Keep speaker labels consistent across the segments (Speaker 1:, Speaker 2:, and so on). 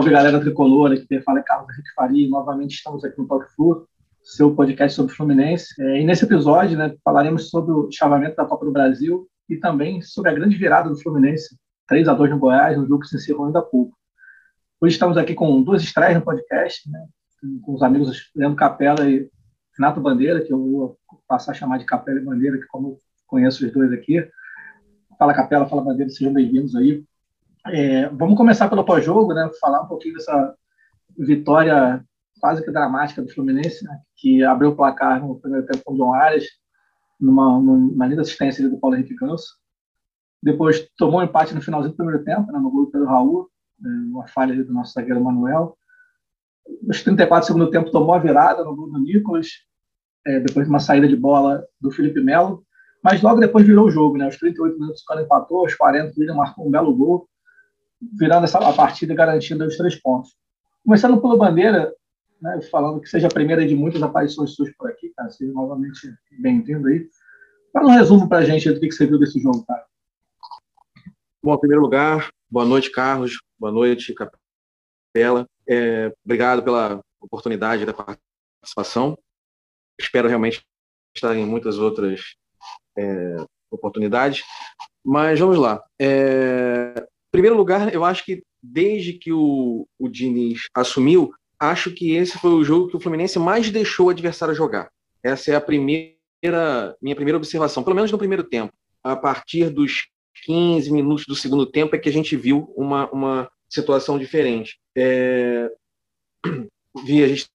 Speaker 1: Salve, galera tricolor, aqui tem fala Carlos Henrique Faria, novamente estamos aqui no Talk Flu, seu podcast sobre o Fluminense. É, e nesse episódio, né, falaremos sobre o chaveamento da Copa do Brasil e também sobre a grande virada do Fluminense, 3 a 2 no Goiás, um jogo que se encerrou ainda há pouco. Hoje estamos aqui com duas estreias no podcast, né, com os amigos Leandro Capela e Renato Bandeira, que eu vou passar a chamar de Capela e Bandeira, que como eu conheço os dois aqui. Fala Capela, fala Bandeira, sejam bem-vindos aí. É, vamos começar pelo pós-jogo, né? Falar um pouquinho dessa vitória quase que dramática do Fluminense, né? que abriu o placar no primeiro tempo com o João Arias, numa, numa linda assistência do Paulo Henrique Ganso. Depois tomou um empate no finalzinho do primeiro tempo, né? no gol do Pedro Raul, né? uma falha do nosso zagueiro Manuel. Nos 34 do segundo tempo tomou a virada no gol do Nicolas, é, depois de uma saída de bola do Felipe Melo. Mas logo depois virou o jogo, né? Aos 38 minutos o cara empatou, aos 40 ele marcou um belo gol virando essa, a partida garantindo os três pontos. Começando pelo Bandeira, né, falando que seja a primeira de muitas aparições suas por aqui, cara, seja novamente bem-vindo aí. Fala um resumo para a gente do que você viu desse jogo, cara.
Speaker 2: Bom, em primeiro lugar, boa noite, Carlos, boa noite, Capela. É, obrigado pela oportunidade da participação. Espero realmente estar em muitas outras é, oportunidades. Mas vamos lá. É, primeiro lugar, eu acho que desde que o, o Diniz assumiu, acho que esse foi o jogo que o Fluminense mais deixou o adversário jogar. Essa é a primeira minha primeira observação, pelo menos no primeiro tempo. A partir dos 15 minutos do segundo tempo é que a gente viu uma, uma situação diferente. É... Vi a gente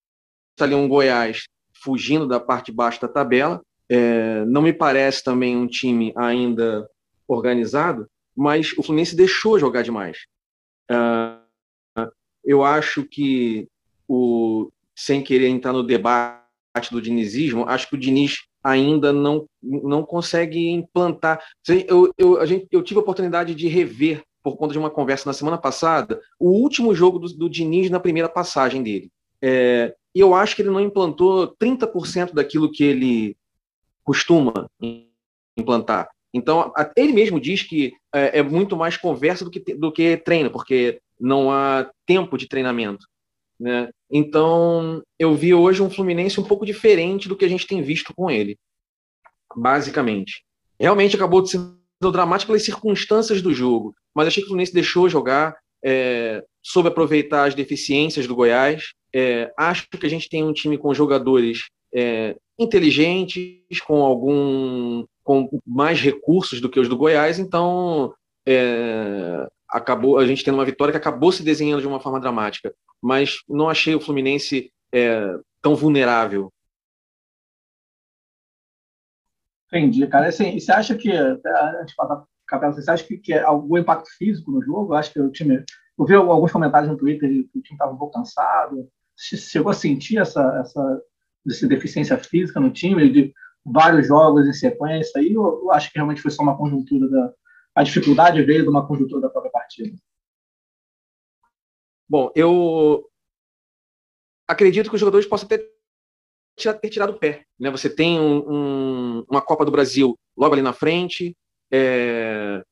Speaker 2: tá ali um Goiás fugindo da parte baixa da tabela. É... Não me parece também um time ainda organizado, mas o Fluminense deixou jogar demais. Uh, eu acho que, o, sem querer entrar no debate do dinizismo, acho que o Diniz ainda não, não consegue implantar. Eu, eu, a gente, eu tive a oportunidade de rever, por conta de uma conversa na semana passada, o último jogo do, do Diniz na primeira passagem dele. É, e eu acho que ele não implantou 30% daquilo que ele costuma implantar. Então, ele mesmo diz que é, é muito mais conversa do que, do que treino, porque não há tempo de treinamento. Né? Então, eu vi hoje um Fluminense um pouco diferente do que a gente tem visto com ele, basicamente. Realmente acabou ser dramático pelas circunstâncias do jogo, mas achei que o Fluminense deixou jogar, é, soube aproveitar as deficiências do Goiás. É, acho que a gente tem um time com jogadores é, inteligentes, com algum com mais recursos do que os do Goiás, então é, acabou a gente tendo uma vitória que acabou se desenhando de uma forma dramática. Mas não achei o Fluminense é, tão vulnerável.
Speaker 1: Entendi, cara. Assim, você acha que, você acha que, que é algum impacto físico no jogo? Eu acho que o time. Eu vi alguns comentários no Twitter de que o time estava um pouco cansado. Você chegou a sentir essa, essa, essa deficiência física no time? De, vários jogos em sequência aí, ou, ou acho que realmente foi só uma conjuntura da. A dificuldade veio de uma conjuntura da própria partida?
Speaker 2: Bom, eu acredito que os jogadores possam ter, ter tirado o pé. Né? Você tem um, um, uma Copa do Brasil logo ali na frente, é,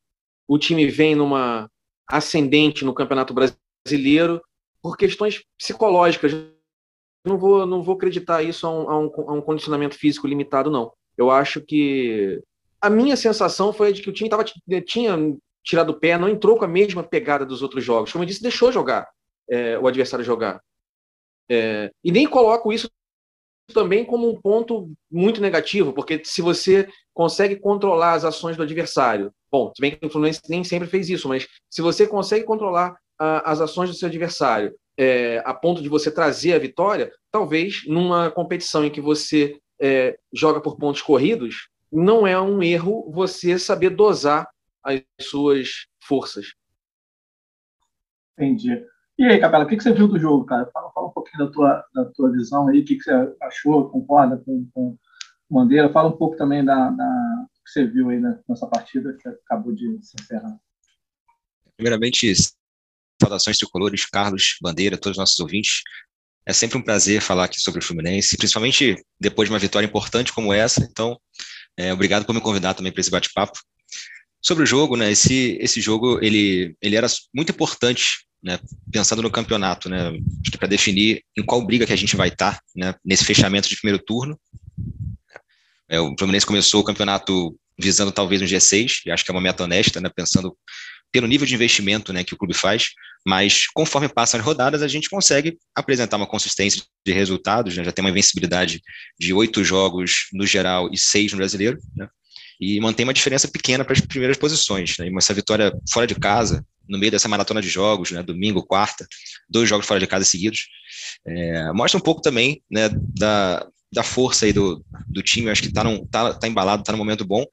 Speaker 2: o time vem numa ascendente no Campeonato Brasileiro por questões psicológicas não vou, não vou acreditar isso a um, a, um, a um condicionamento físico limitado, não. Eu acho que a minha sensação foi de que o time tava, tinha tirado o pé, não entrou com a mesma pegada dos outros jogos. Como eu disse, deixou jogar é, o adversário jogar. É, e nem coloco isso também como um ponto muito negativo, porque se você consegue controlar as ações do adversário, bom, se bem que o Fluminense nem sempre fez isso, mas se você consegue controlar a, as ações do seu adversário é, a ponto de você trazer a vitória, talvez numa competição em que você é, joga por pontos corridos, não é um erro você saber dosar as suas forças.
Speaker 1: Entendi. E aí, Capela, o que, você viu do jogo, cara? Fala, fala, um pouquinho da tua, da tua visão aí, o que, você achou, concorda com, com o Bandeira? Fala um pouco também da, da que você viu aí nessa partida que acabou de se encerrar.
Speaker 3: Primeiramente, Saudações tricolores, Carlos, Bandeira, todos os nossos ouvintes. É sempre um prazer falar aqui sobre o Fluminense, principalmente depois de uma vitória importante como essa. Então, é, obrigado por me convidar também para esse bate-papo. Sobre o jogo, né? Esse, esse jogo ele, ele era muito importante né, pensando no campeonato, né, para definir em qual briga que a gente vai estar, tá, né, nesse fechamento de primeiro turno. É, o Fluminense começou o campeonato visando talvez um G6, e acho que é uma meta honesta, né, pensando pelo nível de investimento né, que o clube faz, mas conforme passam as rodadas, a gente consegue apresentar uma consistência de resultados, né, já tem uma invencibilidade de oito jogos no geral e seis no brasileiro, né, e mantém uma diferença pequena para as primeiras posições. Né, e essa vitória fora de casa, no meio dessa maratona de jogos, né, domingo, quarta, dois jogos fora de casa seguidos, é, mostra um pouco também né, da, da força aí do, do time, acho que está tá, tá embalado, está no momento bom,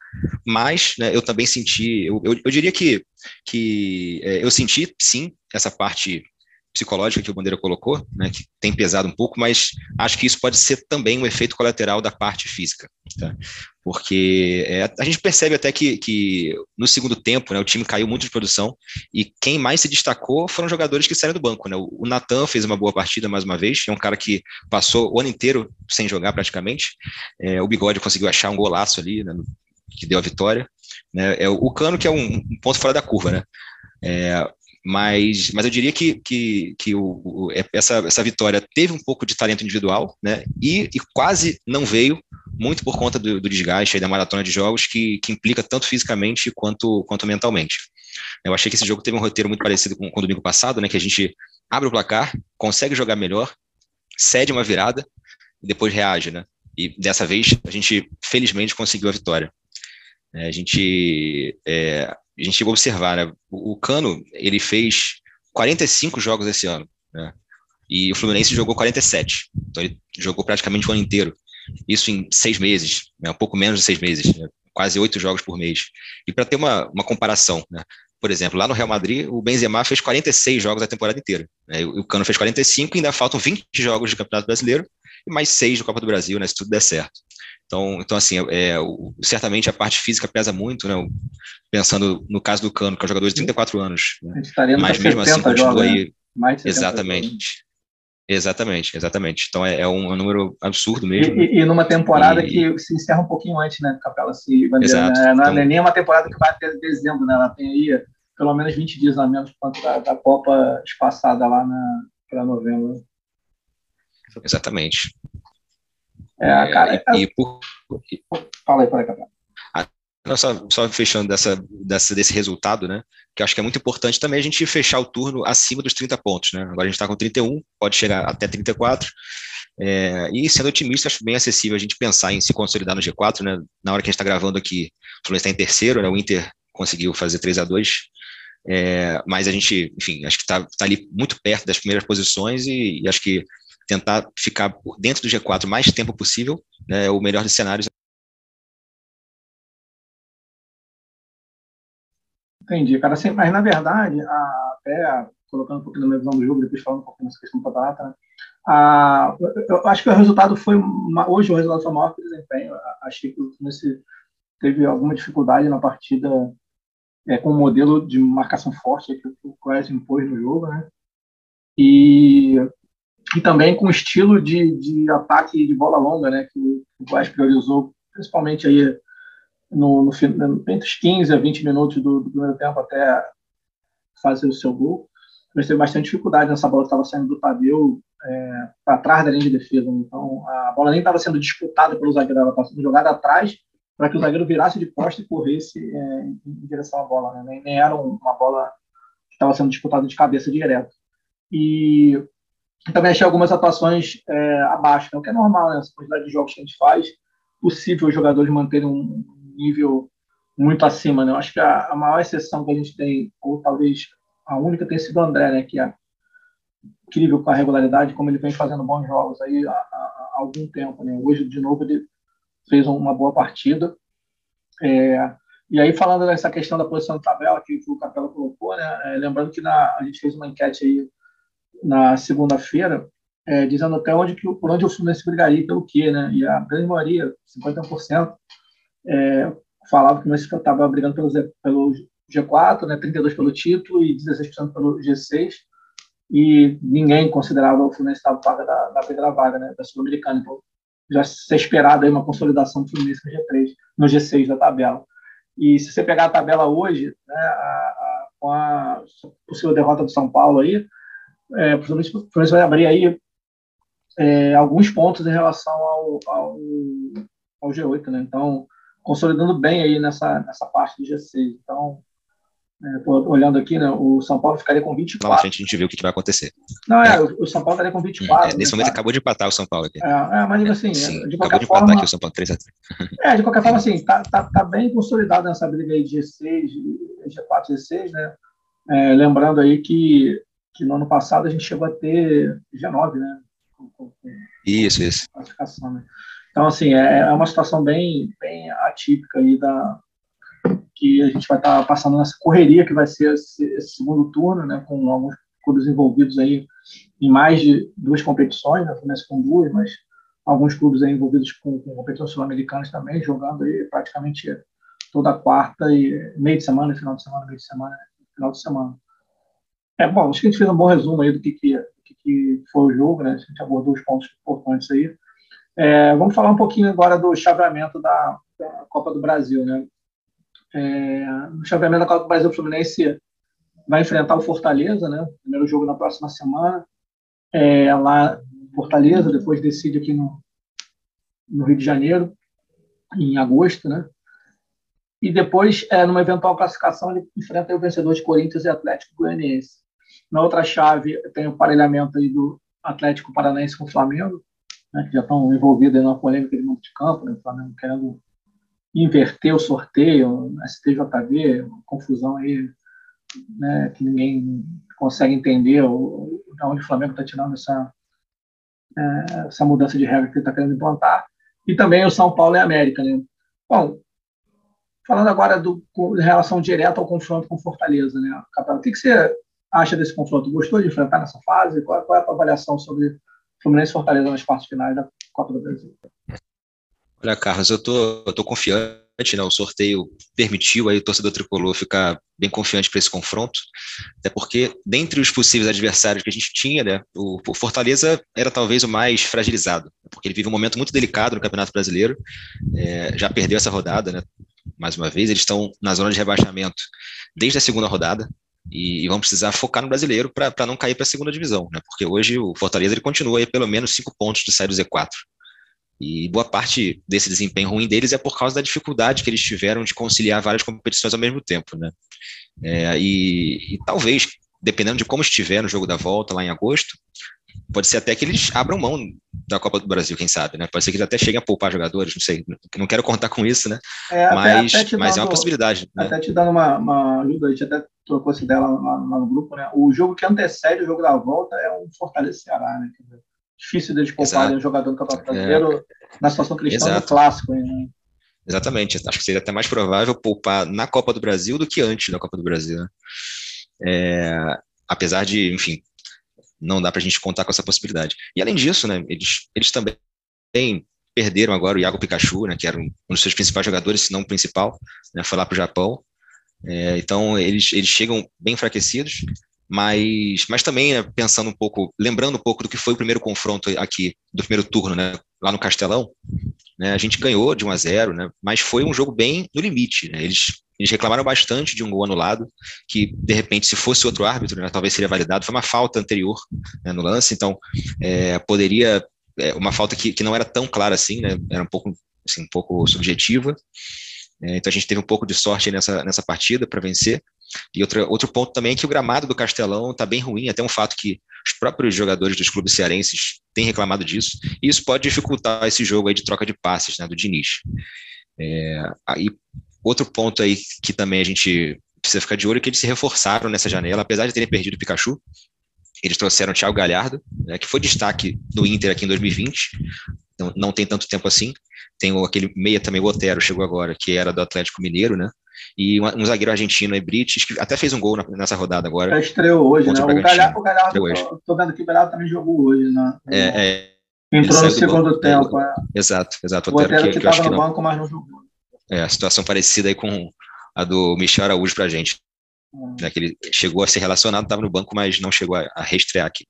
Speaker 3: mas né, eu também senti, eu, eu, eu diria que, que é, eu senti sim essa parte psicológica que o Bandeira colocou, né, que tem pesado um pouco, mas acho que isso pode ser também um efeito colateral da parte física, tá? porque é, a gente percebe até que, que no segundo tempo né, o time caiu muito de produção e quem mais se destacou foram jogadores que saíram do banco. Né? O Natan fez uma boa partida mais uma vez, é um cara que passou o ano inteiro sem jogar praticamente. É, o Bigode conseguiu achar um golaço ali, né, que deu a vitória. Né? É, o Cano que é um, um ponto fora da curva, né? É, mas, mas eu diria que, que, que o, o, é, essa, essa vitória teve um pouco de talento individual, né? E, e quase não veio, muito por conta do, do desgaste da maratona de jogos, que, que implica tanto fisicamente quanto, quanto mentalmente. Eu achei que esse jogo teve um roteiro muito parecido com, com o domingo passado, né? Que a gente abre o placar, consegue jogar melhor, cede uma virada e depois reage, né? E dessa vez a gente felizmente conseguiu a vitória. É, a gente é, a gente chegou a observar, né? O, Cano, ele fez 45 jogos esse ano, né? E o Fluminense jogou 47. Então ele jogou praticamente o ano inteiro. Isso em seis meses, né? um pouco menos de seis meses, né? quase oito jogos por mês. E para ter uma, uma comparação, né? por exemplo, lá no Real Madrid, o Benzema fez 46 jogos a temporada inteira. Né? O Cano fez 45 e ainda faltam 20 jogos de Campeonato Brasileiro e mais seis do Copa do Brasil, né? se tudo der certo. Então, então assim, é, o, certamente a parte física pesa muito, né? Pensando no caso do Cano, que é um jogador de 34 anos. Né? Mas mesmo assim, continua aí. Né? exatamente. Jogos. Exatamente, exatamente. Então é, é, um, é, número absurdo mesmo.
Speaker 1: E, e numa temporada e... que se encerra um pouquinho antes, né, Capela? Se bandeira, Exato. Né? Não é então... nem uma temporada que vai até dezembro, né? Ela tem aí pelo menos 20 dias a menos quanto da, da Copa espaçada lá para novembro.
Speaker 3: Exatamente.
Speaker 1: É, cara, é, e, por... Fala aí, fala aí, Capela.
Speaker 3: Ah, só, só, fechando dessa, dessa, desse resultado, né? Que acho que é muito importante também a gente fechar o turno acima dos 30 pontos, né? Agora a gente está com 31, pode chegar até 34. É, e sendo otimista, acho bem acessível a gente pensar em se consolidar no G4, né? Na hora que a gente está gravando aqui, o Fluminense está em terceiro, né? O Inter conseguiu fazer 3 a 2 é, mas a gente, enfim, acho que está tá ali muito perto das primeiras posições e, e acho que tentar ficar dentro do G4 o mais tempo possível, né, é o melhor dos cenários.
Speaker 1: Entendi, cara. Assim, mas, na verdade, até colocando um pouquinho na minha visão do jogo, depois falando um pouquinho nessa questão do campeonato, né, a, eu acho que o resultado foi, hoje o resultado foi maior que o desempenho. Achei que o Fluminense teve alguma dificuldade na partida é, com o modelo de marcação forte que o Clécio impôs no jogo, né? E e também com o estilo de, de ataque de bola longa, né, que o Goiás priorizou, principalmente aí no, no, entre os 15 a 20 minutos do, do primeiro tempo até fazer o seu gol. Mas teve bastante dificuldade nessa bola que estava saindo do Tadeu é, para trás da linha de defesa. Então a bola nem estava sendo disputada pelo zagueiro, ela estava sendo jogada atrás para que o zagueiro virasse de costa e corresse é, em direção à bola. Né? Nem, nem, era uma bola que estava sendo disputada de cabeça direto. E também achei algumas atuações é, abaixo, né? o que é normal, né? Essa quantidade de jogos que a gente faz, possível os jogadores manterem um nível muito acima, né? Eu acho que a, a, maior exceção que a gente tem, ou talvez a única, tem sido o André, né? Que é incrível com a regularidade, como ele vem fazendo bons jogos aí há, há, algum tempo, né? Hoje, de novo, ele fez uma boa partida. É, e aí, falando dessa questão da posição de tabela que o Capela colocou, né? É, lembrando que na, a gente fez uma enquete aí na segunda-feira, é, dizendo até onde que, por onde o Fluminense brigaria pelo quê, né? E a grande maioria, 51%, é, falava que o Fluminense estava brigando pelo, pelo G4, né? 32% pelo título e 16% pelo G6. E ninguém considerava o Fluminense estava paga da, da primeira vaga, né? Da Sul-Americana. Então, já se esperado aí uma consolidação do Fluminense no G3, no G6 da tabela. E se você pegar a tabela hoje, né, a, com a possível derrota do São Paulo aí, é, o Fluminense vai abrir aí é, alguns pontos em relação ao, ao, ao, G8, né? Então, consolidando bem aí nessa, nessa parte do G6. Então, é, olhando aqui, né, o São Paulo ficaria com 24. Lá
Speaker 3: na frente a gente vê o que, que vai acontecer.
Speaker 1: Não, é, é. O, São Paulo estaria com 24. É,
Speaker 3: nesse momento acabou de empatar o São Paulo aqui.
Speaker 1: É, é mas assim,
Speaker 3: Sim,
Speaker 1: de
Speaker 3: qualquer acabou de forma. Empatar aqui o São Paulo 3 a 3.
Speaker 1: É, de qualquer forma, assim, tá, tá, tá bem consolidado nessa briga aí de G6, G4, G6, né? É, lembrando aí que, que no ano passado a gente chegou a ter G9, né? Com,
Speaker 3: com, isso, isso.
Speaker 1: Classificação, né? Então, assim, é, é uma situação bem, bem atípica aí da, que a gente vai estar passando nessa correria que vai ser esse, esse, segundo turno, né, com alguns clubes envolvidos aí em mais de duas competições, né, começa com duas, mas alguns clubes aí envolvidos com, com competições sul-americanas também, jogando aí praticamente toda quarta e meio de semana, final de semana, meio de semana, final de semana. É bom, acho que a gente fez um bom resumo aí do que, que, que, foi o jogo, né? A gente abordou os pontos importantes aí. É, vamos falar um pouquinho agora do chaveamento da, da Copa do Brasil, né? É, no chaveamento da Copa do Brasil, o Fluminense vai enfrentar o Fortaleza, né? Primeiro jogo na próxima semana. É, lá Fortaleza, depois decide aqui no, no Rio de Janeiro, em agosto, né? E depois, é, numa eventual classificação, ele enfrenta o vencedor de Corinthians e Atlético Goianiense. Na outra chave, tem o parelhamento aí do Atlético Paranaense com o Flamengo, né, que já estão envolvidos na polêmica de mundo de campo, né, o Flamengo querendo inverter o sorteio, STJV, uma confusão aí né, que ninguém consegue entender o, de onde o Flamengo está tirando essa, é, essa mudança de regra que ele está querendo implantar. E também o São Paulo e a América. Né? Bom, falando agora do, com, em relação direta ao confronto com Fortaleza, né, o que, que você acha desse confronto? Gostou de enfrentar nessa fase? Qual, qual é a tua avaliação sobre Fluminense e Fortaleza nas partes finais da Copa do Brasil?
Speaker 3: Olha, Carlos, eu tô, eu tô confiante, né? O sorteio permitiu aí o torcedor tricolor ficar bem confiante para esse confronto, até porque, dentre os possíveis adversários que a gente tinha, né, o, o, Fortaleza era talvez o mais fragilizado, porque ele vive um momento muito delicado no Campeonato Brasileiro, é, já perdeu essa rodada, né? Mais uma vez, eles estão na zona de rebaixamento desde a segunda rodada, e, e vão precisar focar no brasileiro para não cair para a segunda divisão, né? Porque hoje o Fortaleza ele continua aí pelo menos cinco pontos de sair do Z4. E boa parte desse desempenho ruim deles é por causa da dificuldade que eles tiveram de conciliar várias competições ao mesmo tempo, né? É, e, e, talvez, dependendo de como estiver no jogo da volta lá em agosto, pode ser até que eles abram mão da Copa do Brasil, quem sabe, né? Pode ser que eles até cheguem a poupar jogadores, não sei, não quero contar com isso, né? É, mas até mas é uma possibilidade.
Speaker 1: Né? Até te dando uma, uma ajuda, a gente até trocou essa ideia lá, lá, no grupo, né? O jogo que antecede o jogo da volta é um Fortaleza Ceará, né? difícil deles pouparem um jogador do Campeonato é. Brasileiro é. na situação que eles estão no clássico. Né?
Speaker 3: Exatamente, acho que seria até mais provável poupar na Copa do Brasil do que antes da Copa do Brasil. Né? É, apesar de, enfim, não dá para a gente contar com essa possibilidade. E além disso, né, eles, eles também perderam agora o Iago Pikachu, né, que era um, um dos seus principais jogadores, se não o principal, né, foi lá para o Japão. É, então eles, eles chegam bem enfraquecidos mas, mas também né, pensando um pouco, lembrando um pouco do que foi o primeiro confronto aqui, do primeiro turno, né, lá no Castelão, né, a gente ganhou de 1 a 0, né, mas foi um jogo bem no limite. Né, eles, eles reclamaram bastante de um gol anulado, que de repente, se fosse outro árbitro, né, talvez seria validado. Foi uma falta anterior né, no lance, então é, poderia. É, uma falta que, que não era tão clara assim, né, era um pouco, assim, um pouco subjetiva. É, então a gente teve um pouco de sorte nessa, nessa partida para vencer. E outra, outro ponto também é que o gramado do Castelão está bem ruim, até um fato que os próprios jogadores dos clubes cearenses têm reclamado disso, e isso pode dificultar esse jogo aí de troca de passes né, do Diniz. É, aí, outro ponto aí que também a gente precisa ficar de olho é que eles se reforçaram nessa janela, apesar de terem perdido o Pikachu, eles trouxeram o Thiago Galhardo, né, que foi destaque no Inter aqui em 2020, não, não tem tanto tempo assim. Tem aquele meia também, o Otero, chegou agora, que era do Atlético Mineiro, né? E um, um zagueiro argentino, Ebrites, que até fez um gol na, nessa rodada agora.
Speaker 1: Já estreou hoje, né? O Galhardo, o Galhardo tô, vendo que o Galhardo também jogou hoje, né?
Speaker 3: É, é,
Speaker 1: Entrou no segundo tempo. É.
Speaker 3: Exato, exato.
Speaker 1: O Otero, que, que, que estava no banco, mas não jogou.
Speaker 3: É, a situação parecida aí com a do Michel Araújo pra gente. Hum. Né, que ele chegou a ser relacionado, estava no banco, mas não chegou a, a reestrear aqui.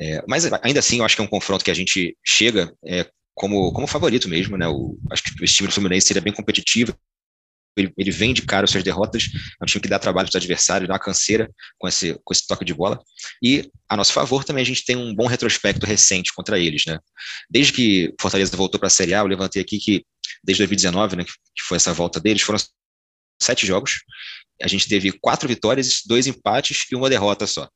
Speaker 3: É, mas ainda assim, eu acho que é um confronto que a gente chega é, como, como favorito mesmo, né? O, acho que o time do Fluminense seria bem competitivo, ele, ele vem de cara as suas derrotas, é um time que dá trabalho para os adversários, dá uma canseira com esse, com esse toque de bola. E, a nosso favor, também a gente tem um bom retrospecto recente contra eles, né? Desde que Fortaleza voltou para a Série A, eu levantei aqui que, desde 2019, né, que foi essa volta deles, foram sete jogos. A gente teve quatro vitórias, dois empates e uma derrota só.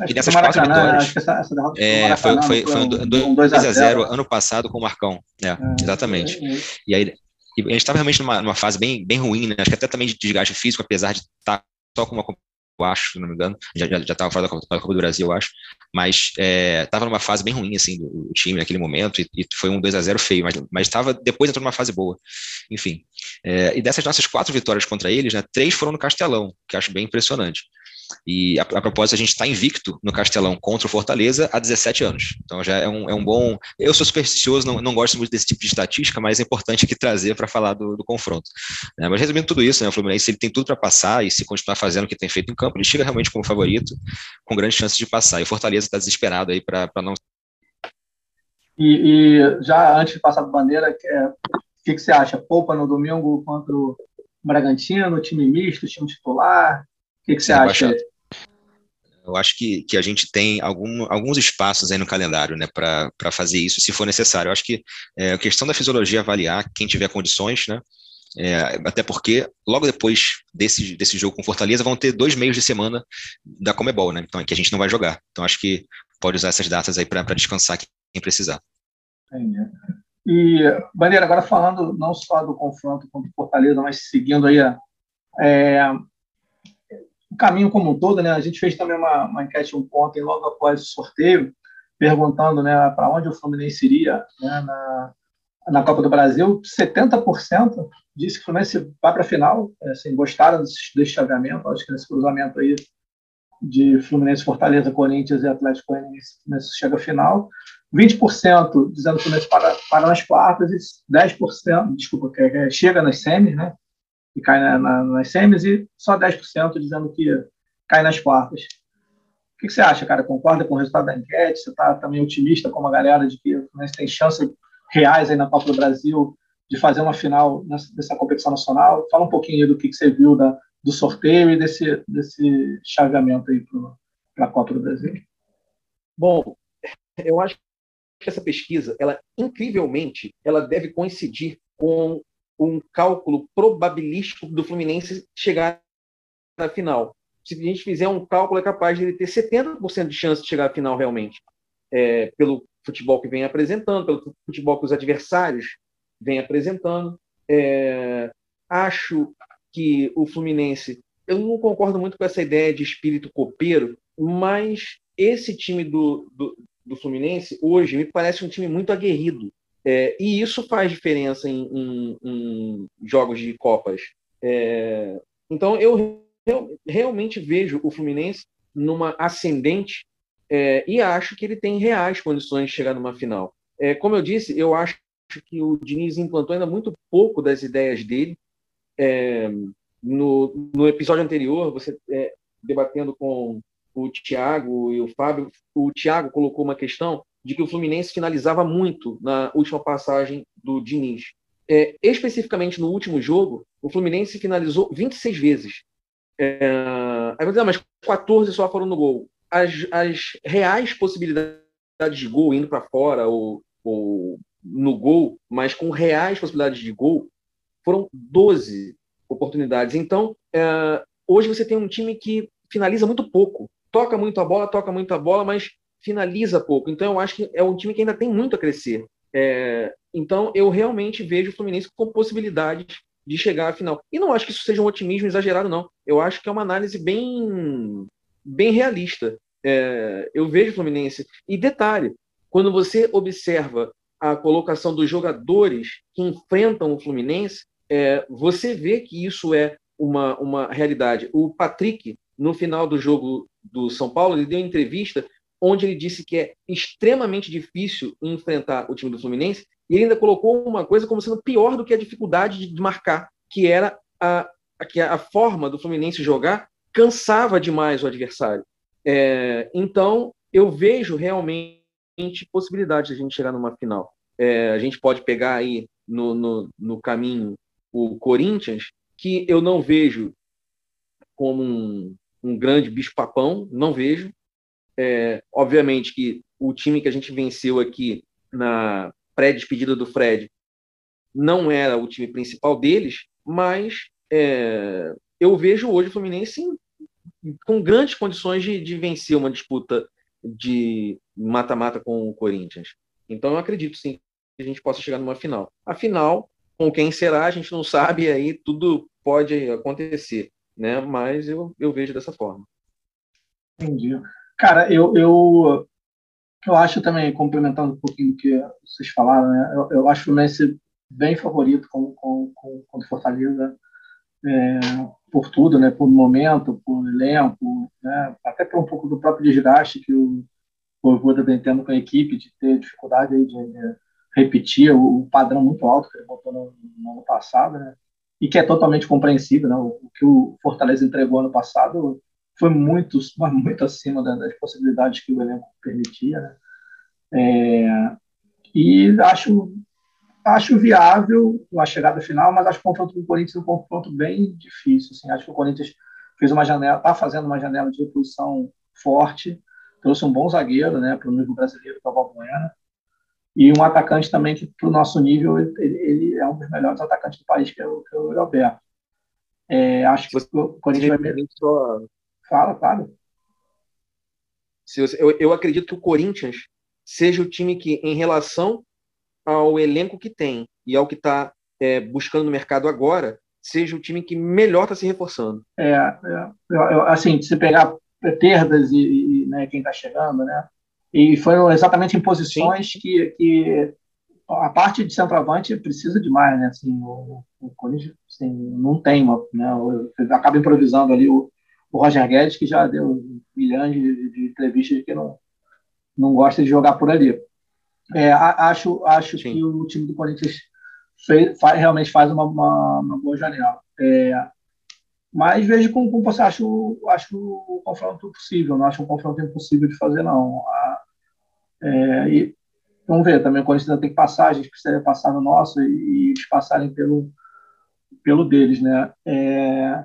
Speaker 1: Acho
Speaker 3: e nessas quatro vitórias. Essa, essa
Speaker 1: é,
Speaker 3: foi, foi, foi, um 2x0 ano passado com o Marcão. É, é exatamente. É, é. E aí e a gente estava realmente numa, numa, fase bem, bem ruim, né? Acho que até também de desgaste físico, apesar de estar tá só com uma acho, se não me engano, já estava fora da Copa, da Copa, do Brasil, eu acho, mas estava é, numa fase bem ruim, assim, do, time naquele momento, e, e foi um 2 a 0 feio, mas estava, depois entrou numa fase boa, enfim. É, e dessas nossas quatro vitórias contra eles, né, três foram no Castelão, que acho bem impressionante. E a, a propósito, a gente está invicto no Castelão contra o Fortaleza há 17 anos. Então já é um, é um bom. Eu sou supersticioso, não, não gosto muito desse tipo de estatística, mas é importante aqui trazer para falar do, do confronto. É, mas resumindo tudo isso, né, o Fluminense ele tem tudo para passar e se continuar fazendo o que tem feito em campo, ele chega realmente como favorito, com grandes chances de passar. E o Fortaleza está desesperado aí para não.
Speaker 1: E, e, já antes de passar para bandeira, é, o que, que você acha? Poupa no domingo contra o Bragantino, time misto, time titular? O que, que você acha?
Speaker 3: Eu acho que, que a gente tem algum, alguns espaços aí no calendário né, para fazer isso, se for necessário. Eu acho que é a questão da fisiologia avaliar quem tiver condições, né? É, até porque logo depois desse, desse jogo com Fortaleza vão ter dois meios de semana da Comebol, né? Então, que a gente não vai jogar. Então, acho que pode usar essas datas aí para descansar quem precisar.
Speaker 1: Entendi. E, Bandeira, agora falando não só do confronto contra Fortaleza, mas seguindo aí é, o caminho como um todo, né? A gente fez também uma, uma enquete um ontem, logo após o sorteio, perguntando né, para onde o Fluminense iria né, na, na Copa do Brasil. 70% disse que o Fluminense vai para a final, é, assim, gostaram desse, desse chaveamento, acho que nesse cruzamento aí de Fluminense, Fortaleza, Corinthians e Atlético Goianiense, Fluminense chega à final. 20% dizendo que o Fluminense para, para nas quartas e 10%, desculpa, que, que chega nas semis, né? Que cai na, na, nas semis, e só 10% dizendo que cai nas quartas. O que, que, você acha, cara? Concorda com o resultado da enquete? Você está também otimista com a galera de que Fluminense tem chances reais aí na Copa do Brasil de fazer uma final nessa, dessa competição nacional? Fala um pouquinho do que, que você viu da, do sorteio e desse, desse chaveamento aí para a Copa do Brasil.
Speaker 2: Bom, eu acho que essa pesquisa, ela incrivelmente, ela deve coincidir com um cálculo probabilístico do Fluminense chegar na final. Se a gente fizer um cálculo, é capaz de ele ter 70% de chance de chegar à final realmente. É, pelo futebol que vem apresentando, pelo futebol que os adversários vêm apresentando. É, acho que o Fluminense. Eu não concordo muito com essa ideia de espírito copeiro, mas esse time do, do, do Fluminense hoje me parece um time muito aguerrido. É, e isso faz diferença em, em, em jogos de Copas. É, então, eu, eu, realmente vejo o Fluminense numa ascendente é, e acho que ele tem reais condições de chegar numa final. É, como eu disse, eu acho que o Diniz implantou ainda muito pouco das ideias dele. É, no, no episódio anterior, você é, debatendo com o Thiago e o Fábio, o Thiago colocou uma questão de que o Fluminense finalizava muito na última passagem do Diniz. É, especificamente no último jogo, o Fluminense finalizou 26 vezes. É, aí dizer, ah, mas 14 só foram no gol. As, as reais possibilidades de gol indo para fora ou, ou no gol, mas com reais possibilidades de gol, foram 12 oportunidades. Então, é, hoje você tem um time que finaliza muito pouco. Toca muito a bola, toca muito a bola, mas finaliza pouco. Então, eu acho que é um time que ainda tem muito a crescer. É, então, eu realmente vejo o Fluminense com possibilidades de chegar à final. E não acho que isso seja um otimismo exagerado, não. Eu acho que é uma análise bem, bem realista. É, eu vejo o Fluminense. E detalhe: quando você observa a colocação dos jogadores que enfrentam o Fluminense, é, você vê que isso é uma, uma realidade. O Patrick, no final do jogo do São Paulo, ele deu entrevista onde ele disse que é extremamente difícil enfrentar o time do Fluminense, e ele ainda colocou uma coisa como sendo pior do que a dificuldade de marcar, que era a, que a forma do Fluminense jogar cansava demais o adversário. É, então, eu vejo realmente possibilidade de a gente chegar numa final. É, a gente pode pegar aí no, no, no caminho o Corinthians, que eu não vejo como um, um grande bicho-papão, não vejo. É, obviamente que o time que a gente venceu aqui na pré-despedida do Fred não era o time principal deles, mas é, eu vejo hoje o Fluminense com grandes condições de, de vencer uma disputa de mata-mata com o Corinthians. Então eu acredito sim que a gente possa chegar numa final. A final, com quem será, a gente não sabe, aí tudo pode acontecer, né? Mas eu, eu vejo dessa forma.
Speaker 1: Entendi. Cara, eu, eu, eu acho também, complementando um pouquinho do que vocês falaram, né? Eu, eu acho o Fluminense bem favorito com, com, com, com Fortaleza é, por tudo, né? Por momento, por elenco, né? Até por um pouco do próprio desgaste que o Voivoda vem tendo com a equipe, de ter dificuldade aí de, de repetir o, o, padrão muito alto que ele botou no, no, ano passado, né? E que é totalmente compreensível, né? O, o que o Fortaleza entregou ano passado foi muito, muito acima das possibilidades que o elenco permitia, né? É, e acho acho viável a chegada final, mas acho que o confronto com o Corinthians é um confronto bem difícil. Assim. Acho que o Corinthians fez uma janela, está fazendo uma janela de reposição forte, trouxe um bom zagueiro né, para o nível brasileiro, para o Valbuena, e um atacante também que, para o nosso nível, ele, ele, é um dos melhores atacantes do país, que é o, que é o Roberto. É, acho que o Corinthians vai... Só... Fala, claro.
Speaker 2: Eu, eu acredito que o Corinthians seja o time que, em relação ao elenco que tem e ao que está é, buscando no mercado agora, seja o time que melhor está se reforçando.
Speaker 1: É, é eu, assim, se pegar perdas e, e né, quem está chegando, né? E foram exatamente em posições que, que a parte de centroavante precisa demais, né? Assim, o, o Corinthians assim, não tem uma, né? Acaba improvisando ali o, o Roger Guedes, que já deu milhões de, de entrevistas que não, não gosta de jogar por ali. É, acho acho que o time do Corinthians fez, faz, realmente faz uma, uma, uma boa janela. É, mas vejo como você acha, acho o confronto possível, não acho um confronto impossível de fazer, não. É, e vamos ver, também o Corinthians ainda tem que passar, a gente precisaria passar no nosso e, e eles passarem pelo, pelo deles, né? É,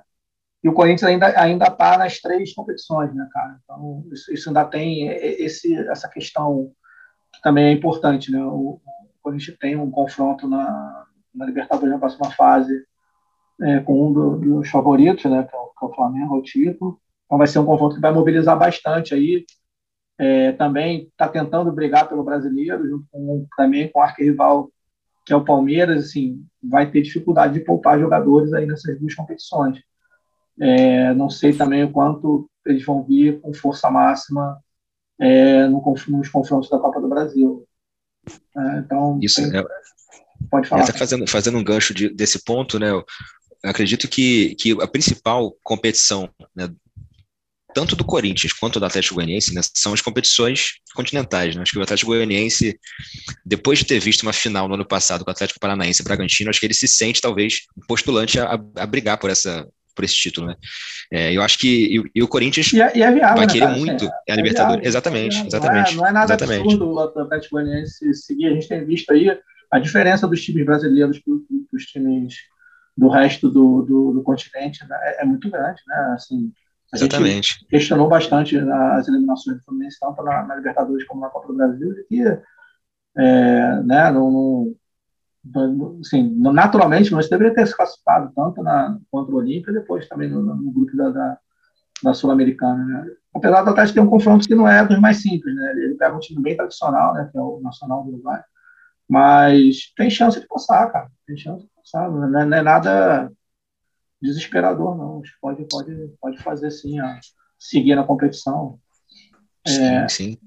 Speaker 1: e o Corinthians ainda ainda está nas três competições, né, cara? Então isso, isso ainda tem esse, essa questão também é importante, né? O, a gente tem um confronto na, na Libertadores na próxima fase é, com um do, dos favoritos, né? Que é, o, que é o Flamengo, o título. Então vai ser um confronto que vai mobilizar bastante aí. É, também está tentando brigar pelo brasileiro, junto com também com o arquirrival que é o Palmeiras, assim, vai ter dificuldade de poupar jogadores aí nessas duas competições. É, não sei também o quanto eles vão vir com força máxima é, no, nos confrontos da Copa do Brasil. É, então,
Speaker 3: Isso, tem, é, pode falar. Fazendo, fazendo um gancho de, desse ponto, né, eu acredito que, que a principal competição, né, tanto do Corinthians quanto do Atlético Goianiense, né, são as competições continentais. Né? Acho que o Atlético Goianiense, depois de ter visto uma final no ano passado com o Atlético Paranaense e Bragantino, acho que ele se sente, talvez, postulante a, a brigar por essa, por esse título, né? É, eu acho que e, e o Corinthians
Speaker 1: e é, e é viável,
Speaker 3: vai
Speaker 1: né,
Speaker 3: querer muito é, a Libertadores. Viável, exatamente,
Speaker 1: não
Speaker 3: exatamente.
Speaker 1: É, não é nada
Speaker 3: exatamente.
Speaker 1: absurdo o Atlético Goianiense seguir. A gente tem visto aí a diferença dos times brasileiros para os times do resto do, do, do continente né, é, muito grande, né? Assim, a
Speaker 3: exatamente.
Speaker 1: gente questionou bastante as eliminações do Fluminense, tanto na, na Libertadores como na Copa do Brasil, de que é, né, não, assim, naturalmente, nós deveria ter se classificado tanto na, contra o Olímpia, depois também no, no grupo da, da, da Sul-Americana. Né? Apesar do Atlético ter um confronto que não é dos mais simples, né? ele pega um time bem tradicional, né? que é o Nacional do Uruguai, mas tem chance de passar, cara, tem chance de passar, não é, não é nada desesperador, não. Pode, pode, pode fazer sim, a, seguir na competição.
Speaker 3: Sim, é, sim.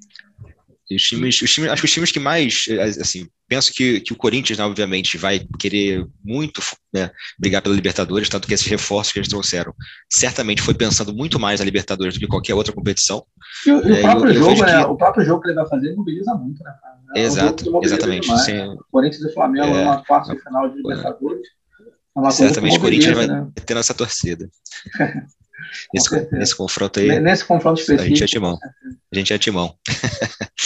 Speaker 3: E os times, os times, acho que os times que mais, assim, penso que, que o Corinthians, né, obviamente, vai querer muito né, brigar pela Libertadores, tanto que esses reforços que eles trouxeram certamente foi pensando muito mais na Libertadores do que qualquer outra competição.
Speaker 1: E, o, é, próprio eu, jogo, eu né, que... o próprio jogo que ele vai fazer mobiliza muito, né?
Speaker 3: É Exato, exatamente.
Speaker 1: Demais, né? Corinthians e Flamengo é, uma quarta final de Libertadores.
Speaker 3: É certamente o Corinthians vai né? ter nossa torcida. nesse, nesse, confronto aí.
Speaker 1: Nesse confronto específico.
Speaker 3: A gente é timão. A gente é timão.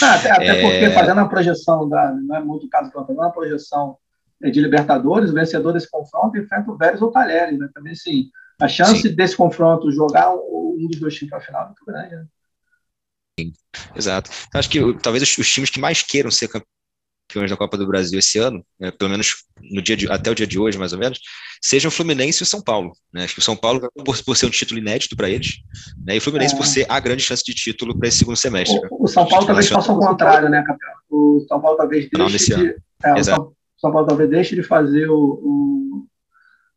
Speaker 1: Ah, até, até é... porque fazendo a projeção, da, não é muito caso plantando, uma projeção de Libertadores, o vencedor desse confronto enfrenta o Vélez ou o Talheres, né? Também, assim, a chance Sim. desse confronto jogar um dos dois times para a final é muito grande, né?
Speaker 3: Sim, exato. Acho que talvez os, os, times que mais queiram ser campeões da Copa do Brasil esse ano, né, pelo menos no dia de, até o dia de hoje, mais ou menos, sejam o Fluminense e o São Paulo. Né? Acho que o São Paulo, por, por ser um título inédito para eles, né? e o Fluminense é. por ser a grande chance de título para esse segundo semestre.
Speaker 1: O, o São Paulo talvez faça o contrário, né, campeão? O São Paulo talvez deixe de, é, o São, São, Paulo talvez deixe de fazer o, o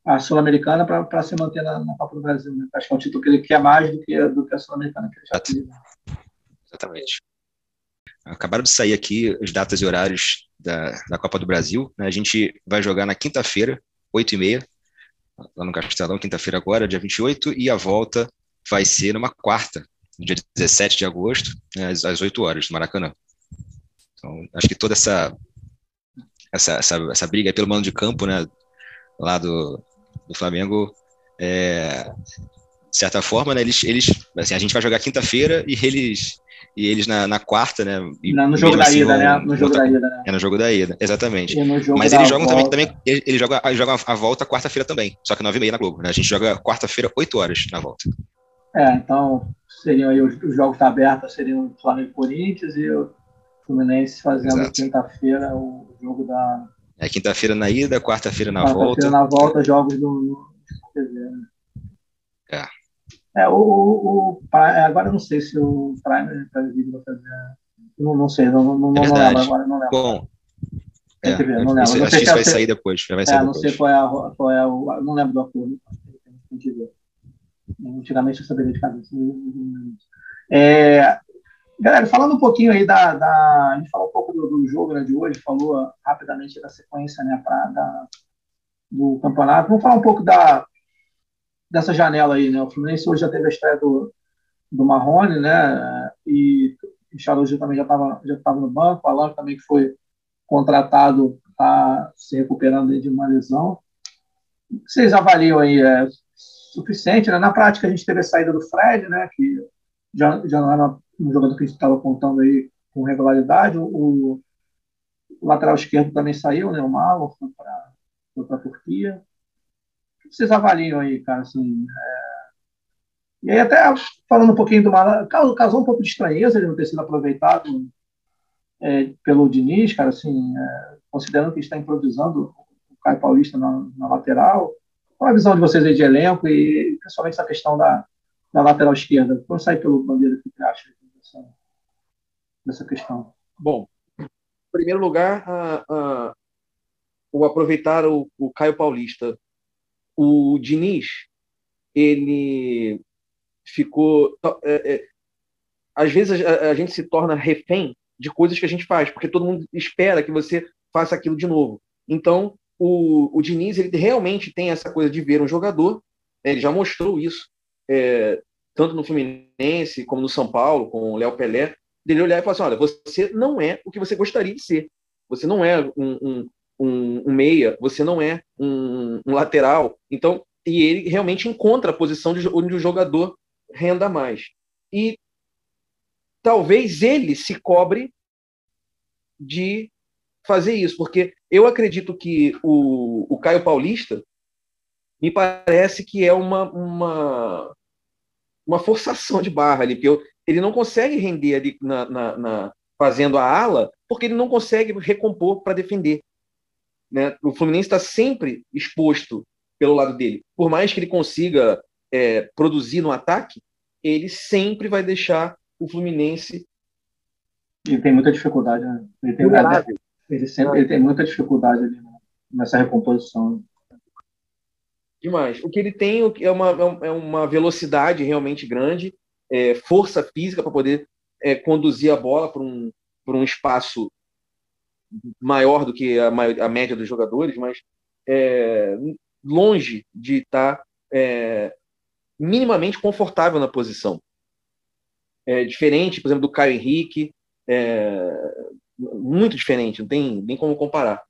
Speaker 1: a Sul-Americana para se manter na, na, Copa do Brasil. Né? Acho que é um título que ele quer mais do que, do que a Sul-Americana que ele já teve.
Speaker 3: Exatamente. Acabaram de sair aqui as datas e horários da, da Copa do Brasil. Né? A gente vai jogar na quinta-feira, 8h30, lá no Castelão, quinta-feira agora, dia 28, e a volta vai ser numa quarta, dia 17 de agosto, né, às, às 8 horas, no Maracanã. Então, acho que toda essa, essa, essa, essa briga pelo mano de campo, né, lá do, do Flamengo, é, de certa forma, né, eles, eles assim, a gente vai jogar quinta-feira e eles e eles na, na quarta, né?
Speaker 1: Não, no jogo da assim, ida, né? No jogo da ida, né?
Speaker 3: É no jogo da ida, exatamente. Mas eles jogam volta. também, também eles jogam, jogam a volta quarta-feira também, só que nove e meia na Globo, né? A gente joga quarta-feira, oito horas na volta.
Speaker 1: É, então seriam aí os, os jogos da aberta seriam o Flamengo e Corinthians e o Fluminense fazendo quinta-feira o jogo da.
Speaker 3: É quinta-feira na ida, quarta-feira na quarta volta.
Speaker 1: na volta, jogos no, no TV, né? É. É, o, o, o, agora eu não sei se o Prime vai fazer. Não, não sei, não, não, não, é não lembro agora, não lembro. Bom,
Speaker 3: é, ver, não lembro. Acho, não que isso vai sair depois. Vai sair
Speaker 1: é, não sei qual é, a, qual é o. Não lembro do acordo. Tem que ver. Antigamente eu saberia de cabeça. É, galera, falando um pouquinho aí da, da. A gente falou um pouco do, do jogo né, de hoje, falou rapidamente da sequência né, pra, da, do campeonato. Vamos falar um pouco da, dessa janela aí, né? O Fluminense hoje já teve a estreia do, do Marrone, né? E o Charles também já estava já tava no banco, o Alan também que foi contratado está se recuperando de uma lesão. O que vocês avaliam aí? É suficiente? Né? Na prática, a gente teve a saída do Fred, né? Que já, já não era um jogador que a gente estava contando aí com regularidade. O, o lateral esquerdo também saiu, né? O Malo foi para a Turquia vocês avaliam aí, cara? Assim, é... E aí, até falando um pouquinho do Malan, causou um pouco de estranheza ele não ter sido aproveitado é, pelo Diniz, cara, assim, é, considerando que está improvisando o Caio Paulista na, na, lateral. Qual a visão de vocês aí de elenco e principalmente essa questão da, da lateral esquerda? Vamos sair pelo Bandeira, que você acha dessa, dessa questão?
Speaker 2: Bom, em primeiro lugar, a, a, o aproveitar o, o Caio Paulista o Diniz, ele ficou. É, é, às vezes a, a, gente se torna refém de coisas que a gente faz, porque todo mundo espera que você faça aquilo de novo. Então, o, o Diniz ele realmente tem essa coisa de ver um jogador, né, ele já mostrou isso, é, tanto no Fluminense como no São Paulo, com o Léo Pelé, dele olhar e falar assim: olha, você não é o que você gostaria de ser. Você não é um, um, um, um meia, você não é um, um, lateral. Então, e ele realmente encontra a posição de, onde o jogador renda mais. E talvez ele se cobre de fazer isso, porque eu acredito que o, o Caio Paulista me parece que é uma, uma, uma forçação de barra ali, porque eu, ele não consegue render ali na, na, na, fazendo a ala, porque ele não consegue recompor para defender. Né? O Fluminense está sempre exposto pelo lado dele. Por mais que ele consiga é, produzir no ataque, ele sempre vai deixar o Fluminense.
Speaker 1: Ele tem muita dificuldade, né? Ele tem, ele sempre ele tem muita dificuldade ali nessa recomposição.
Speaker 2: Demais. O que ele tem é uma, é uma velocidade realmente grande, é, força física para poder é, conduzir a bola para um, um espaço maior do que a, a média dos jogadores, mas é, longe de estar tá, é, minimamente confortável na posição. É diferente, por exemplo, do Caio Henrique, é, muito diferente, não tem nem como comparar.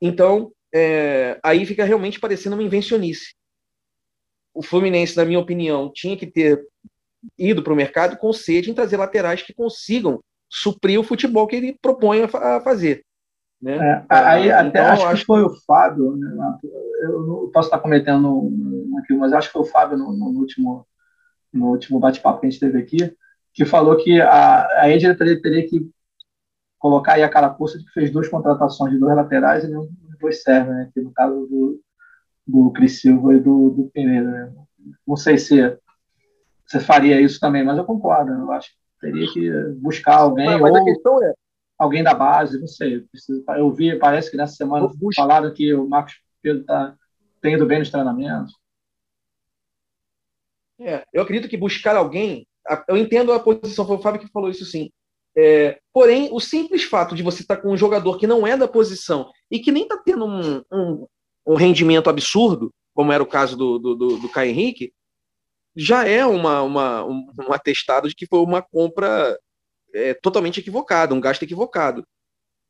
Speaker 2: Então, é, aí fica realmente parecendo uma invencionice. O Fluminense, na minha opinião, tinha que ter ido para o mercado com sede em trazer laterais que consigam suprir o futebol que ele propõe a, fazer.
Speaker 1: Né? É, aí então, até acho, acho que foi o Fábio, né? eu não posso estar cometendo aqui, mas acho que foi o Fábio no, no último, no último bate-papo que a gente teve aqui, que falou que a, a diretoria teria que colocar aí a cara força de que fez duas contratações de dois laterais e não dois servem, né? Que no caso do, do Cris Silva e do, do Pereira. Né? Não sei se você faria isso também, mas eu concordo. Eu acho que teria que buscar alguém mas, mas ou... a questão é alguém da base, não sei. Eu vi, parece que nessa semana falaram que o Marcos Pedro está tendo bem nos treinamentos.
Speaker 2: É, eu acredito que buscar alguém, eu entendo a posição, foi o Fábio que falou isso sim. É, porém, o simples fato de você estar tá com um jogador que não é da posição e que nem está tendo um, um, um, rendimento absurdo, como era o caso do, do, do, do Caio Henrique, já é uma, uma, um, um atestado de que foi uma compra é, totalmente equivocado, um gasto equivocado.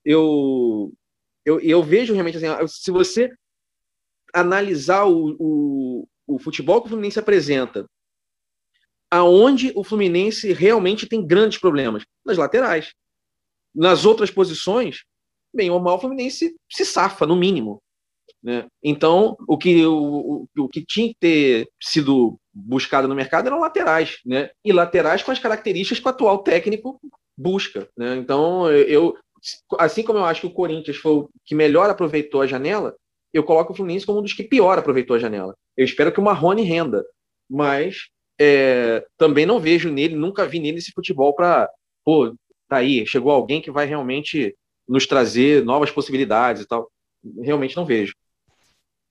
Speaker 2: Eu, eu, eu vejo realmente assim, se você analisar o, o, o futebol que o Fluminense apresenta, aonde o Fluminense realmente tem grandes problemas? Nas laterais. Nas outras posições, bem ou mal, o Fluminense se safa, no mínimo. Né? Então, o que, o, o, que tinha que ter sido buscado no mercado eram laterais, né? E laterais com as características que o atual técnico busca, né? Então, eu, assim como eu acho que o Corinthians foi o que melhor aproveitou a janela, eu coloco o Fluminense como um dos que pior aproveitou a janela. Eu espero que o Marrone renda, mas é, também não vejo nele, nunca vi nele esse futebol para, pô, tá aí, chegou alguém que vai realmente nos trazer novas possibilidades e tal. Realmente não vejo.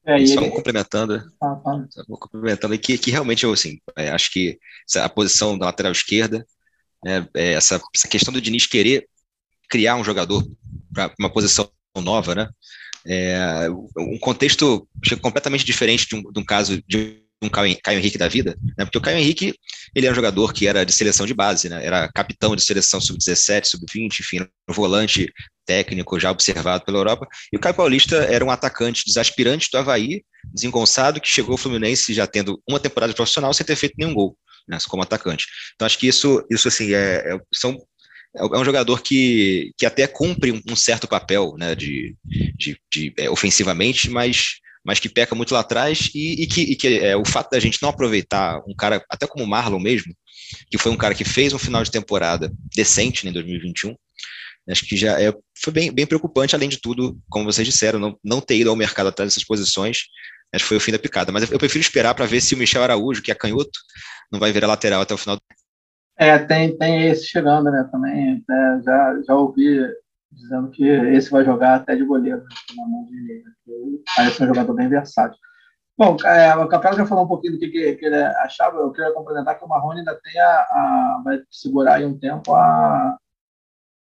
Speaker 3: É, Só ele... complementando, ah, tá. complementando que, que realmente eu assim, é, acho que a posição da lateral esquerda, né, é essa, essa questão do Diniz querer criar um jogador para uma posição nova, né? É, um contexto completamente diferente de um, de um caso de um Caio, Caio, Henrique da vida, né? Porque o Caio Henrique, ele é um jogador que era de seleção de base, né? Era capitão de seleção sub-17, sub-20, enfim, um volante técnico já observado pela Europa. E o Caio Paulista era um atacante dos aspirantes do Havaí, desengonçado, que chegou ao Fluminense já tendo uma temporada profissional sem ter feito nenhum gol, né? Como atacante. Então acho que isso, isso assim, é, é são é, é um jogador que, que até cumpre um, certo papel né, de, de, de é, ofensivamente, mas mas que peca muito lá atrás e, e que, e que é, o fato da gente não aproveitar um cara, até como o Marlon mesmo, que foi um cara que fez um final de temporada decente né, em 2021, acho que já é, foi bem, bem preocupante, além de tudo, como vocês disseram, não, não ter ido ao mercado atrás dessas posições, acho que foi o fim da picada. Mas eu prefiro esperar para ver se o Michel Araújo, que é canhoto, não vai virar lateral até o final.
Speaker 1: É, tem, tem esse chegando, né, também, é, já, já ouvi dizendo que esse vai jogar até de goleiro, né, na mão de parece um jogador bem versátil. Bom, é, o Capela já falou um pouquinho do que, que, ele achava, eu queria complementar que o Marrone ainda tem a, a, vai segurar aí um tempo a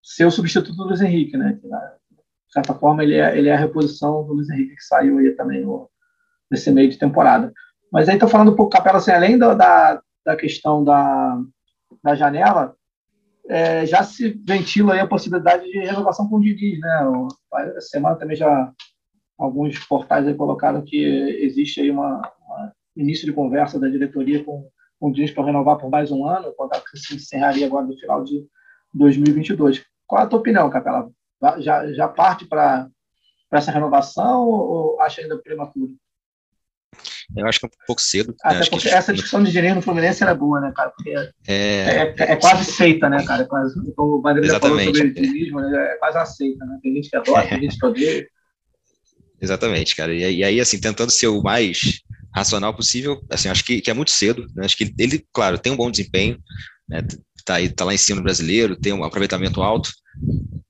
Speaker 1: ser o substituto do Luiz Henrique, né? Que, de certa forma, ele é, ele é a reposição do Luiz Henrique que saiu aí também nesse meio de temporada. Mas aí estou falando um pouco, Capela, assim, além da, da, da questão da, da janela, é, já se ventila a possibilidade de renovação com o Didi, né? Essa semana também já alguns portais aí colocaram que existe aí uma, uma início de conversa da diretoria com, com o Diniz para renovar por mais um ano, o contrato que se encerraria agora no final de 2022. Qual a tua opinião, Capela? Já, já parte para essa renovação ou acha ainda prematuro?
Speaker 3: Eu acho que é um pouco cedo.
Speaker 1: Até né? porque essa discussão de dinheiro no Fluminense era boa, né, cara? Porque é, é, é quase seita, né, cara? É quase, como o Bandeira falou sobre né? é quase uma seita, né? Tem gente que adora, tem gente que odeia.
Speaker 3: Exatamente, cara. E, aí, assim, tentando ser o mais racional possível, assim, acho que, que é muito cedo. Né? Acho que ele, ele, claro, tem um bom desempenho, né? tá, aí, tá lá em cima no brasileiro, tem um aproveitamento alto,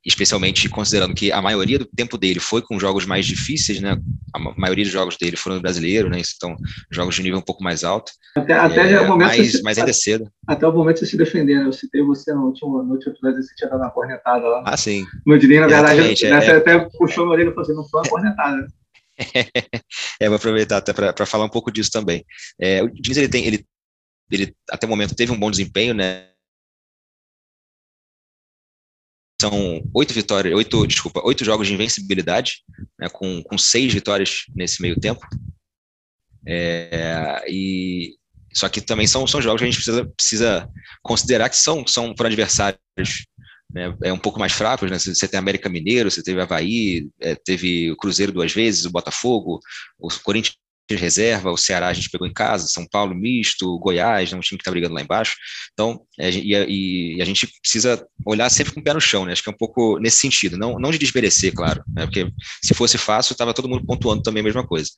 Speaker 3: especialmente considerando que a maioria do tempo dele foi com jogos mais difíceis, né? A maioria dos jogos dele foram no brasileiro, né? Então, jogos de nível um pouco mais alto.
Speaker 1: Até, até é, o momento.
Speaker 3: Mas, se, mas ainda é cedo.
Speaker 1: Até o momento você se defender, né? Eu citei você no último, no último episódio, você tinha dado uma cornetada lá.
Speaker 3: Ah, sim.
Speaker 1: No Dininho, na verdade, é, né, é, até puxou a orelha e falou assim: não foi uma cornetada.
Speaker 3: é, vou aproveitar até para falar um pouco disso também. É, o Diniz, ele tem, ele, ele até o momento teve um bom desempenho, né? São oito vitórias, oito, desculpa, oito jogos de invencibilidade, né, com, com seis vitórias nesse meio tempo. É, e só que também são, são jogos que a gente precisa, precisa considerar que são, são por adversários né, é um pouco mais fracos, né? Você tem América Mineiro, você teve Havaí, é, teve o Cruzeiro duas vezes, o Botafogo, o Corinthians reserva, o Ceará a gente pegou em casa, São Paulo misto, Goiás, né, um time que está brigando lá embaixo. Então, é, e, e, a gente precisa olhar sempre com o pé no chão, né? Acho que é um pouco nesse sentido, não, não de desmerecer, claro, né? porque se fosse fácil, estava todo mundo pontuando também a mesma coisa.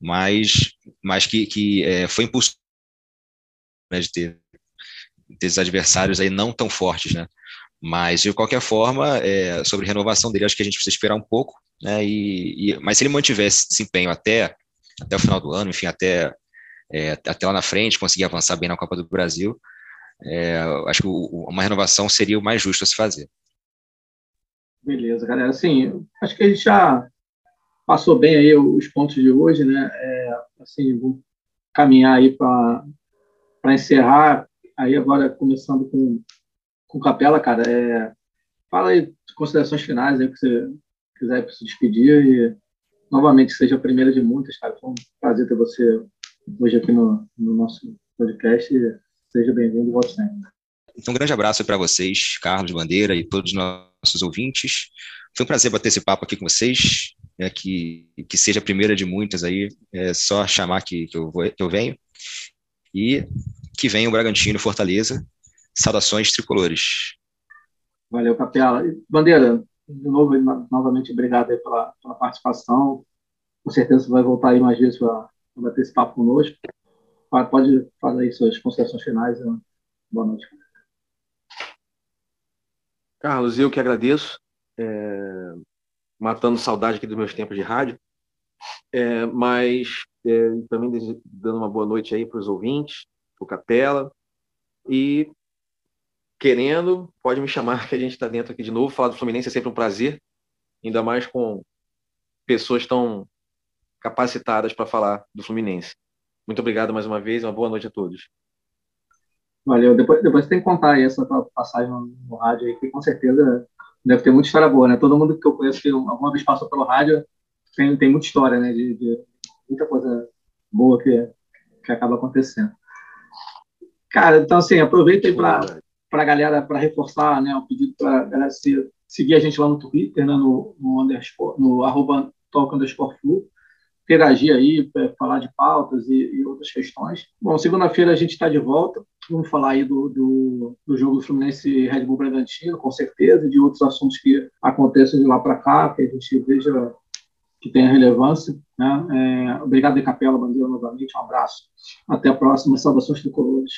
Speaker 3: Mas, mas que, que é, foi impulso né, de ter, ter esses adversários aí não tão fortes, né? Mas, de qualquer forma, é, sobre renovação dele, acho que a gente precisa esperar um pouco, né? E, e, mas se ele mantiver esse desempenho até, até o final do ano, enfim, até, é, até lá na frente, conseguir avançar bem na Copa do Brasil, é, acho que o, uma renovação seria o mais justo a se fazer.
Speaker 1: Beleza, galera. Assim, acho que a gente já passou bem aí os pontos de hoje, né? É, assim, vou caminhar aí para encerrar. Aí agora começando com com Capela, cara, é, fala aí considerações finais aí que você quiser se despedir e novamente seja a primeira de muitas, cara. Foi um prazer ter você hoje aqui no, no nosso podcast. Seja bem-vindo volte sempre.
Speaker 3: Então, um grande abraço para vocês, Carlos Bandeira e todos os nossos ouvintes. Foi um prazer bater esse papo aqui com vocês. É, que, que seja a primeira de muitas aí, é só chamar que, que, eu, vou, que eu venho. E que venha o Bragantino Fortaleza Saudações tricolores.
Speaker 1: Valeu, Capela. Bandeira, de novo, novamente, obrigado pela, pela, participação. Com certeza você vai voltar aí mais vezes para bater esse papo conosco. Pode fazer aí suas considerações finais. Boa noite.
Speaker 2: Carlos, eu que agradeço. É, matando saudade aqui dos meus tempos de rádio. É, mas é, também dando uma boa noite aí para os ouvintes, para o Capela. E querendo, pode me chamar que a gente está dentro aqui de novo. Falar do Fluminense é sempre um prazer, ainda mais com pessoas tão capacitadas para falar do Fluminense. Muito obrigado mais uma vez, uma boa noite a todos.
Speaker 1: Valeu. Depois, depois tem que contar aí essa passagem no, rádio aí, que com certeza deve ter muita história boa, né? Todo mundo que eu conheço que alguma vez passou pelo rádio tem, tem muita história, né? De, de muita coisa boa que, que acaba acontecendo. Cara, então assim, aproveita aí para para a galera, para reforçar né, o pedido para a galera se, seguir a gente lá no Twitter, né, no, no, underscore, no arroba talk underscore flu, interagir aí, falar de pautas e, e outras questões. Bom, segunda-feira a gente está de volta, vamos falar aí do, do, do jogo do Fluminense Red Bull Bragantino, com certeza, e de outros assuntos que aconteçam de lá para cá, que a gente veja que tenha relevância. Né? É, obrigado, de Capela Bandeira, novamente. Um abraço. Até a próxima. Saudações tricolores.